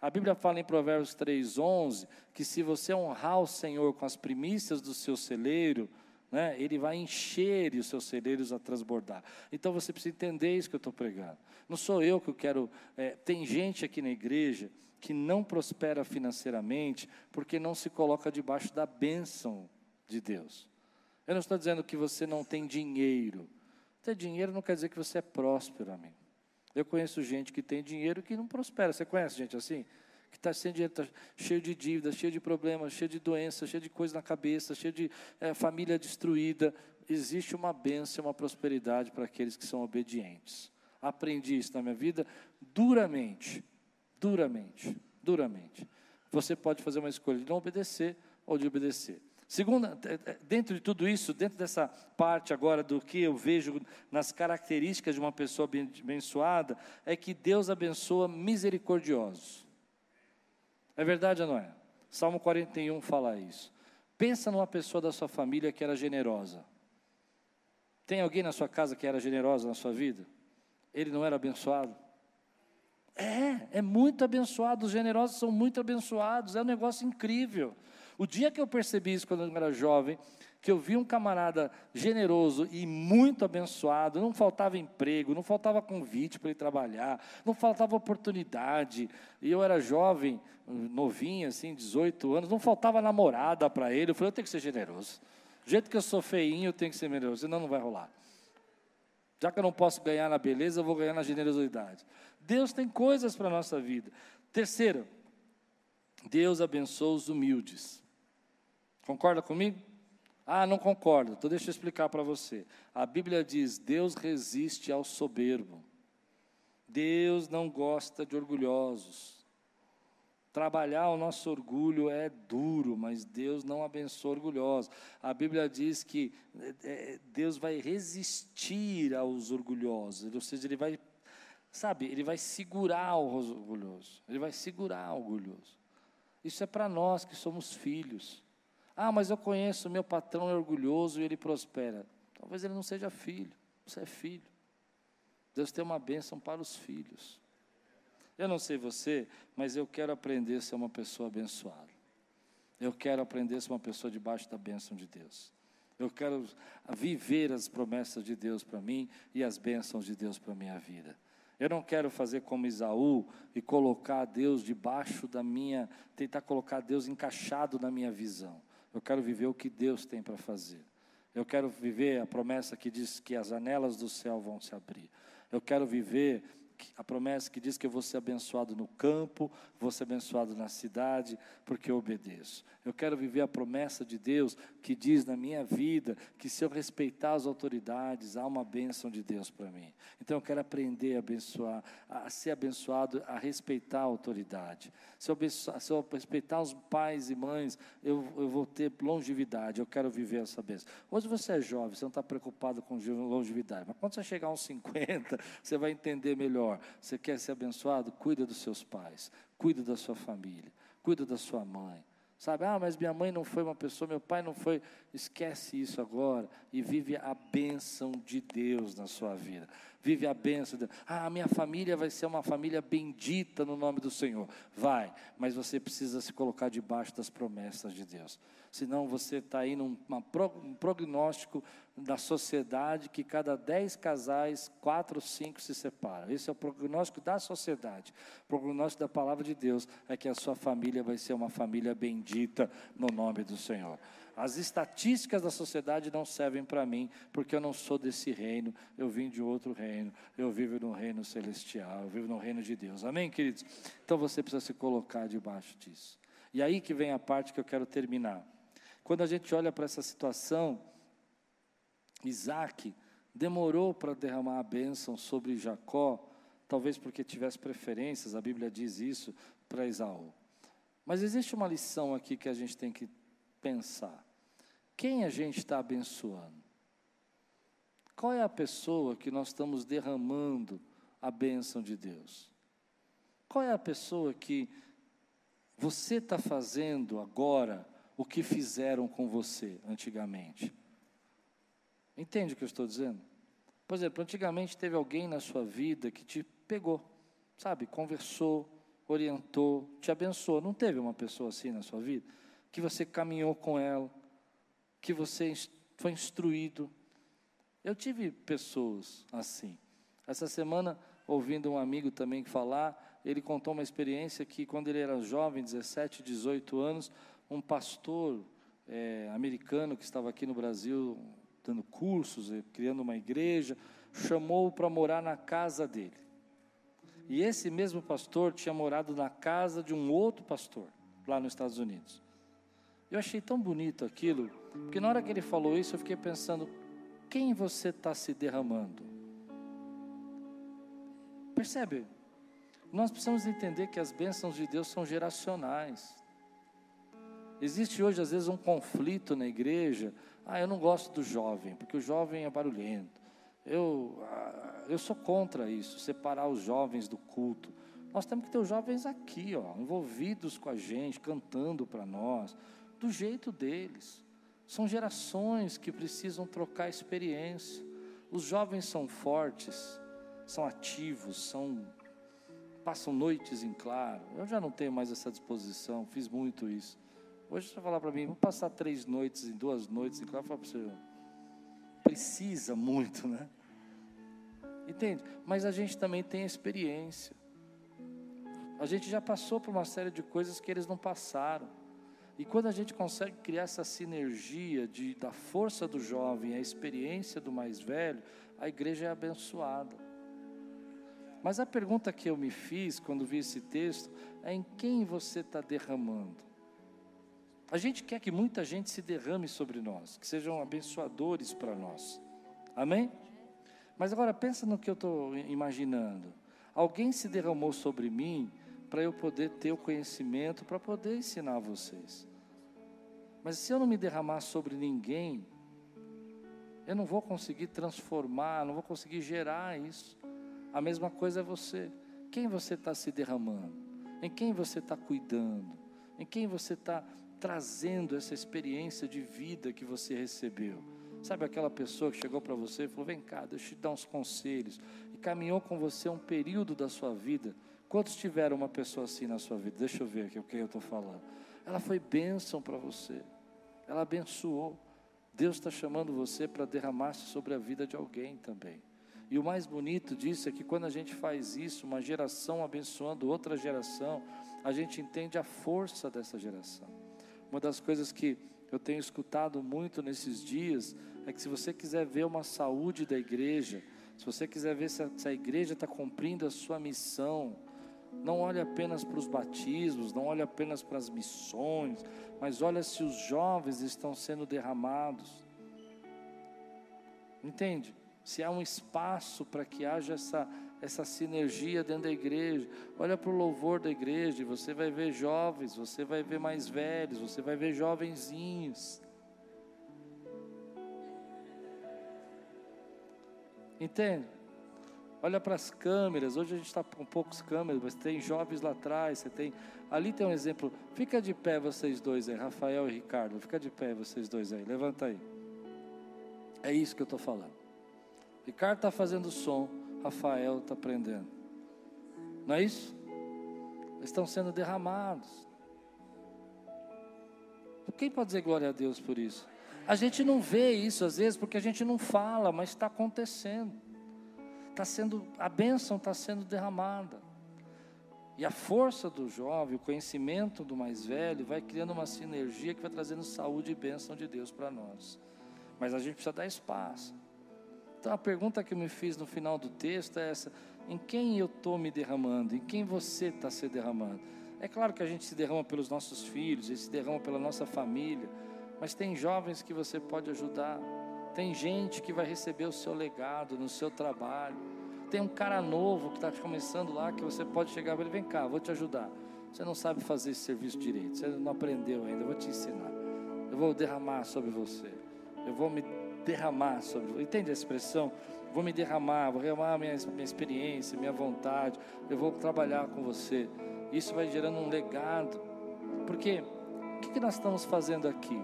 A Bíblia fala em Provérbios 3,11 que se você honrar o Senhor com as primícias do seu celeiro, né, ele vai encher os seus celeiros a transbordar. Então você precisa entender isso que eu estou pregando. Não sou eu que eu quero. É, tem gente aqui na igreja que não prospera financeiramente porque não se coloca debaixo da bênção de Deus. Eu não estou dizendo que você não tem dinheiro. Ter dinheiro não quer dizer que você é próspero, amigo. Eu conheço gente que tem dinheiro e que não prospera. Você conhece gente assim? que está sem dinheiro, está cheio de dívidas, cheio de problemas, cheio de doenças, cheio de coisa na cabeça, cheio de é, família destruída. Existe uma bênção, uma prosperidade para aqueles que são obedientes. Aprendi isso na minha vida duramente, duramente, duramente. Você pode fazer uma escolha de não obedecer ou de obedecer. Segunda, dentro de tudo isso, dentro dessa parte agora do que eu vejo nas características de uma pessoa abençoada, é que Deus abençoa misericordiosos. É verdade ou não é? Salmo 41 fala isso. Pensa numa pessoa da sua família que era generosa. Tem alguém na sua casa que era generosa na sua vida? Ele não era abençoado? É, é muito abençoado. Os generosos são muito abençoados. É um negócio incrível. O dia que eu percebi isso quando eu era jovem, que eu vi um camarada generoso e muito abençoado, não faltava emprego, não faltava convite para ele trabalhar, não faltava oportunidade, e eu era jovem, novinho, assim, 18 anos, não faltava namorada para ele, eu falei, eu tenho que ser generoso, do jeito que eu sou feinho, eu tenho que ser generoso, senão não vai rolar. Já que eu não posso ganhar na beleza, eu vou ganhar na generosidade. Deus tem coisas para a nossa vida. Terceiro, Deus abençoa os humildes. Concorda comigo? Ah, não concordo. Então deixa eu explicar para você. A Bíblia diz: Deus resiste ao soberbo. Deus não gosta de orgulhosos. Trabalhar o nosso orgulho é duro, mas Deus não abençoa orgulhosos. A Bíblia diz que é, Deus vai resistir aos orgulhosos, ou seja, Ele vai, sabe, Ele vai segurar o orgulhoso. Ele vai segurar o orgulhoso. Isso é para nós que somos filhos. Ah, mas eu conheço, meu patrão é orgulhoso e ele prospera. Talvez ele não seja filho, você é filho. Deus tem uma bênção para os filhos. Eu não sei você, mas eu quero aprender a ser uma pessoa abençoada. Eu quero aprender a ser uma pessoa debaixo da bênção de Deus. Eu quero viver as promessas de Deus para mim e as bênçãos de Deus para a minha vida. Eu não quero fazer como Isaú e colocar Deus debaixo da minha, tentar colocar Deus encaixado na minha visão. Eu quero viver o que Deus tem para fazer. Eu quero viver a promessa que diz que as janelas do céu vão se abrir. Eu quero viver a promessa que diz que eu vou ser abençoado no campo, vou ser abençoado na cidade, porque eu obedeço. Eu quero viver a promessa de Deus que diz na minha vida que se eu respeitar as autoridades, há uma bênção de Deus para mim. Então eu quero aprender a abençoar, a ser abençoado, a respeitar a autoridade. Se eu, se eu respeitar os pais e mães, eu, eu vou ter longevidade, eu quero viver essa bênção. Hoje você é jovem, você não está preocupado com longevidade, mas quando você chegar aos 50, você vai entender melhor melhor. Você quer ser abençoado? Cuida dos seus pais, cuida da sua família, cuida da sua mãe. Sabe, ah, mas minha mãe não foi uma pessoa, meu pai não foi. Esquece isso agora e vive a bênção de Deus na sua vida. Vive a bênção de Deus. Ah, minha família vai ser uma família bendita no nome do Senhor. Vai, mas você precisa se colocar debaixo das promessas de Deus senão você está aí num um prognóstico da sociedade que cada dez casais, quatro ou cinco se separam. Esse é o prognóstico da sociedade. O prognóstico da palavra de Deus é que a sua família vai ser uma família bendita no nome do Senhor. As estatísticas da sociedade não servem para mim, porque eu não sou desse reino, eu vim de outro reino, eu vivo no reino celestial, eu vivo no reino de Deus. Amém, queridos? Então você precisa se colocar debaixo disso. E aí que vem a parte que eu quero terminar. Quando a gente olha para essa situação, Isaac demorou para derramar a bênção sobre Jacó, talvez porque tivesse preferências, a Bíblia diz isso, para Esaú. Mas existe uma lição aqui que a gente tem que pensar: quem a gente está abençoando? Qual é a pessoa que nós estamos derramando a bênção de Deus? Qual é a pessoa que você está fazendo agora o que fizeram com você antigamente. Entende o que eu estou dizendo? Por exemplo, antigamente teve alguém na sua vida que te pegou, sabe, conversou, orientou, te abençoou. Não teve uma pessoa assim na sua vida? Que você caminhou com ela, que você foi instruído. Eu tive pessoas assim. Essa semana, ouvindo um amigo também falar, ele contou uma experiência que quando ele era jovem, 17, 18 anos, um pastor é, americano que estava aqui no Brasil dando cursos, criando uma igreja, chamou-o para morar na casa dele. E esse mesmo pastor tinha morado na casa de um outro pastor, lá nos Estados Unidos. Eu achei tão bonito aquilo, porque na hora que ele falou isso, eu fiquei pensando: quem você está se derramando? Percebe? Nós precisamos entender que as bênçãos de Deus são geracionais. Existe hoje, às vezes, um conflito na igreja. Ah, eu não gosto do jovem, porque o jovem é barulhento. Eu, ah, eu sou contra isso, separar os jovens do culto. Nós temos que ter os jovens aqui, ó, envolvidos com a gente, cantando para nós, do jeito deles. São gerações que precisam trocar experiência. Os jovens são fortes, são ativos, são passam noites em claro. Eu já não tenho mais essa disposição, fiz muito isso. Hoje você vai falar para mim, vamos passar três noites em duas noites em claro, falo para você, precisa muito, né? Entende? Mas a gente também tem experiência. A gente já passou por uma série de coisas que eles não passaram. E quando a gente consegue criar essa sinergia de, da força do jovem, a experiência do mais velho, a igreja é abençoada. Mas a pergunta que eu me fiz quando vi esse texto é: em quem você está derramando? A gente quer que muita gente se derrame sobre nós, que sejam abençoadores para nós. Amém? Mas agora pensa no que eu estou imaginando. Alguém se derramou sobre mim para eu poder ter o conhecimento, para poder ensinar vocês. Mas se eu não me derramar sobre ninguém, eu não vou conseguir transformar, não vou conseguir gerar isso. A mesma coisa é você. Quem você está se derramando? Em quem você está cuidando? Em quem você está trazendo essa experiência de vida que você recebeu. Sabe aquela pessoa que chegou para você e falou: Vem cá, deixa eu te dar uns conselhos. E caminhou com você um período da sua vida. Quantos tiveram uma pessoa assim na sua vida? Deixa eu ver aqui o que eu estou falando. Ela foi bênção para você. Ela abençoou. Deus está chamando você para derramar-se sobre a vida de alguém também. E o mais bonito disso é que quando a gente faz isso, uma geração abençoando outra geração, a gente entende a força dessa geração. Uma das coisas que eu tenho escutado muito nesses dias é que se você quiser ver uma saúde da igreja, se você quiser ver se a, se a igreja está cumprindo a sua missão, não olhe apenas para os batismos, não olhe apenas para as missões, mas olha se os jovens estão sendo derramados. Entende? Se há um espaço para que haja essa essa sinergia dentro da igreja. Olha para o louvor da igreja, você vai ver jovens, você vai ver mais velhos, você vai ver jovenzinhos. Entende? Olha para as câmeras. Hoje a gente está com poucas câmeras, mas tem jovens lá atrás. Você tem. Ali tem um exemplo. Fica de pé vocês dois aí, Rafael e Ricardo. Fica de pé vocês dois aí. Levanta aí. É isso que eu estou falando. Ricardo está fazendo som, Rafael está aprendendo. Não é isso? Eles estão sendo derramados. Quem pode dizer glória a Deus por isso? A gente não vê isso às vezes porque a gente não fala, mas está acontecendo está sendo, a bênção está sendo derramada. E a força do jovem, o conhecimento do mais velho, vai criando uma sinergia que vai trazendo saúde e bênção de Deus para nós. Mas a gente precisa dar espaço. Então a pergunta que eu me fiz no final do texto é essa: em quem eu estou me derramando? Em quem você está se derramando? É claro que a gente se derrama pelos nossos filhos, a gente se derrama pela nossa família, mas tem jovens que você pode ajudar. Tem gente que vai receber o seu legado no seu trabalho. Tem um cara novo que está começando lá que você pode chegar para ele: vem cá, vou te ajudar. Você não sabe fazer esse serviço direito, você não aprendeu ainda, eu vou te ensinar. Eu vou derramar sobre você. Eu vou me derramar sobre você. Entende a expressão? Vou me derramar, vou derramar minha, minha experiência, minha vontade. Eu vou trabalhar com você. Isso vai gerando um legado. Porque o que, que nós estamos fazendo aqui?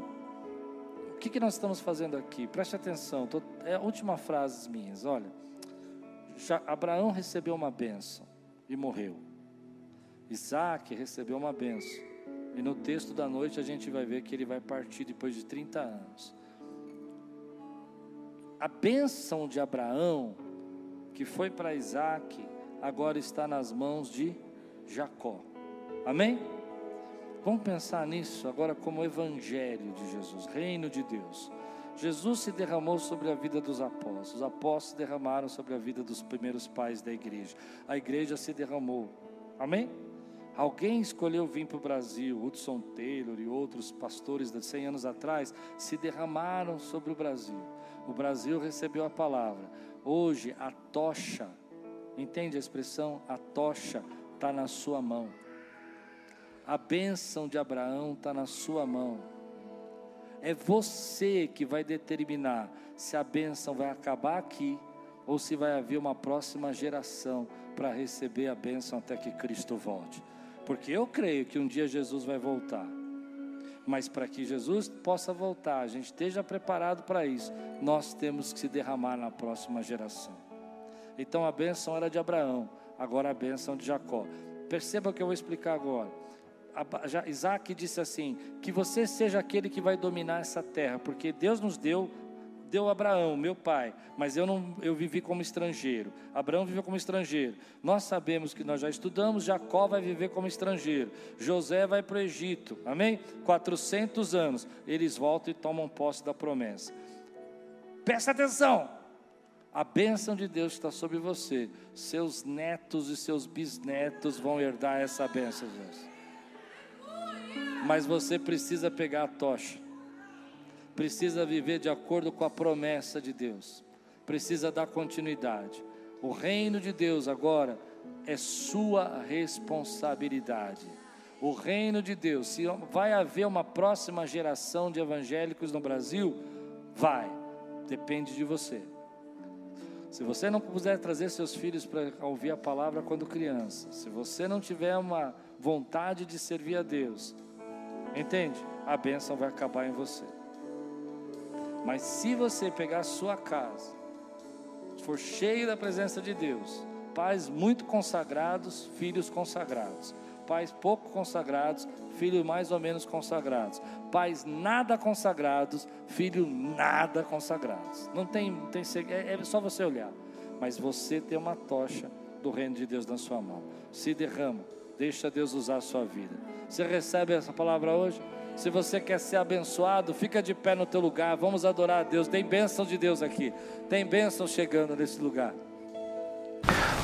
O que, que nós estamos fazendo aqui? Preste atenção, tô, é a última frase minhas, olha. Já, Abraão recebeu uma benção e morreu. Isaac recebeu uma benção. E no texto da noite a gente vai ver que ele vai partir depois de 30 anos. A bênção de Abraão, que foi para Isaac, agora está nas mãos de Jacó. Amém? Vamos pensar nisso agora como evangelho de Jesus, reino de Deus. Jesus se derramou sobre a vida dos apóstolos, os apóstolos derramaram sobre a vida dos primeiros pais da igreja, a igreja se derramou, amém? Alguém escolheu vir para o Brasil, Hudson Taylor e outros pastores de 100 anos atrás se derramaram sobre o Brasil. O Brasil recebeu a palavra. Hoje a tocha, entende a expressão? A tocha está na sua mão. A bênção de Abraão está na sua mão. É você que vai determinar se a bênção vai acabar aqui ou se vai haver uma próxima geração para receber a bênção até que Cristo volte. Porque eu creio que um dia Jesus vai voltar. Mas para que Jesus possa voltar, a gente esteja preparado para isso, nós temos que se derramar na próxima geração. Então a bênção era de Abraão, agora a bênção de Jacó. Perceba o que eu vou explicar agora. Isaac disse assim: Que você seja aquele que vai dominar essa terra, porque Deus nos deu, deu Abraão, meu pai, mas eu não, eu vivi como estrangeiro. Abraão viveu como estrangeiro. Nós sabemos que nós já estudamos, Jacó vai viver como estrangeiro. José vai para o Egito, amém? 400 anos. Eles voltam e tomam posse da promessa. Presta atenção. A bênção de Deus está sobre você. Seus netos e seus bisnetos vão herdar essa bênção, Deus. Mas você precisa pegar a tocha, precisa viver de acordo com a promessa de Deus, precisa dar continuidade. O reino de Deus agora é sua responsabilidade. O reino de Deus, se vai haver uma próxima geração de evangélicos no Brasil, vai, depende de você. Se você não puder trazer seus filhos para ouvir a palavra quando criança, se você não tiver uma vontade de servir a Deus, Entende? A bênção vai acabar em você. Mas se você pegar a sua casa, for cheio da presença de Deus, pais muito consagrados, filhos consagrados, pais pouco consagrados, filhos mais ou menos consagrados, pais nada consagrados, filhos nada consagrados. Não tem, tem é, é só você olhar. Mas você tem uma tocha do reino de Deus na sua mão. Se derrama, deixa Deus usar a sua vida. Você recebe essa palavra hoje? Se você quer ser abençoado, fica de pé no teu lugar. Vamos adorar a Deus. Tem bênção de Deus aqui. Tem bênção chegando nesse lugar.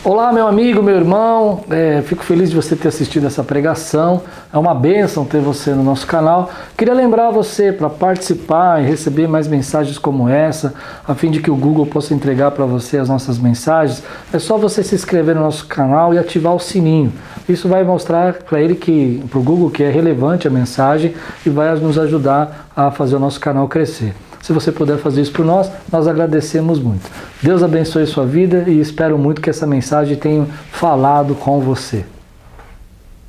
Olá, meu amigo, meu irmão, é, fico feliz de você ter assistido essa pregação. É uma bênção ter você no nosso canal. Queria lembrar você para participar e receber mais mensagens como essa, a fim de que o Google possa entregar para você as nossas mensagens. É só você se inscrever no nosso canal e ativar o sininho. Isso vai mostrar para ele que, para o Google, que é relevante a mensagem e vai nos ajudar a fazer o nosso canal crescer. Se você puder fazer isso por nós, nós agradecemos muito. Deus abençoe sua vida e espero muito que essa mensagem tenha falado com você.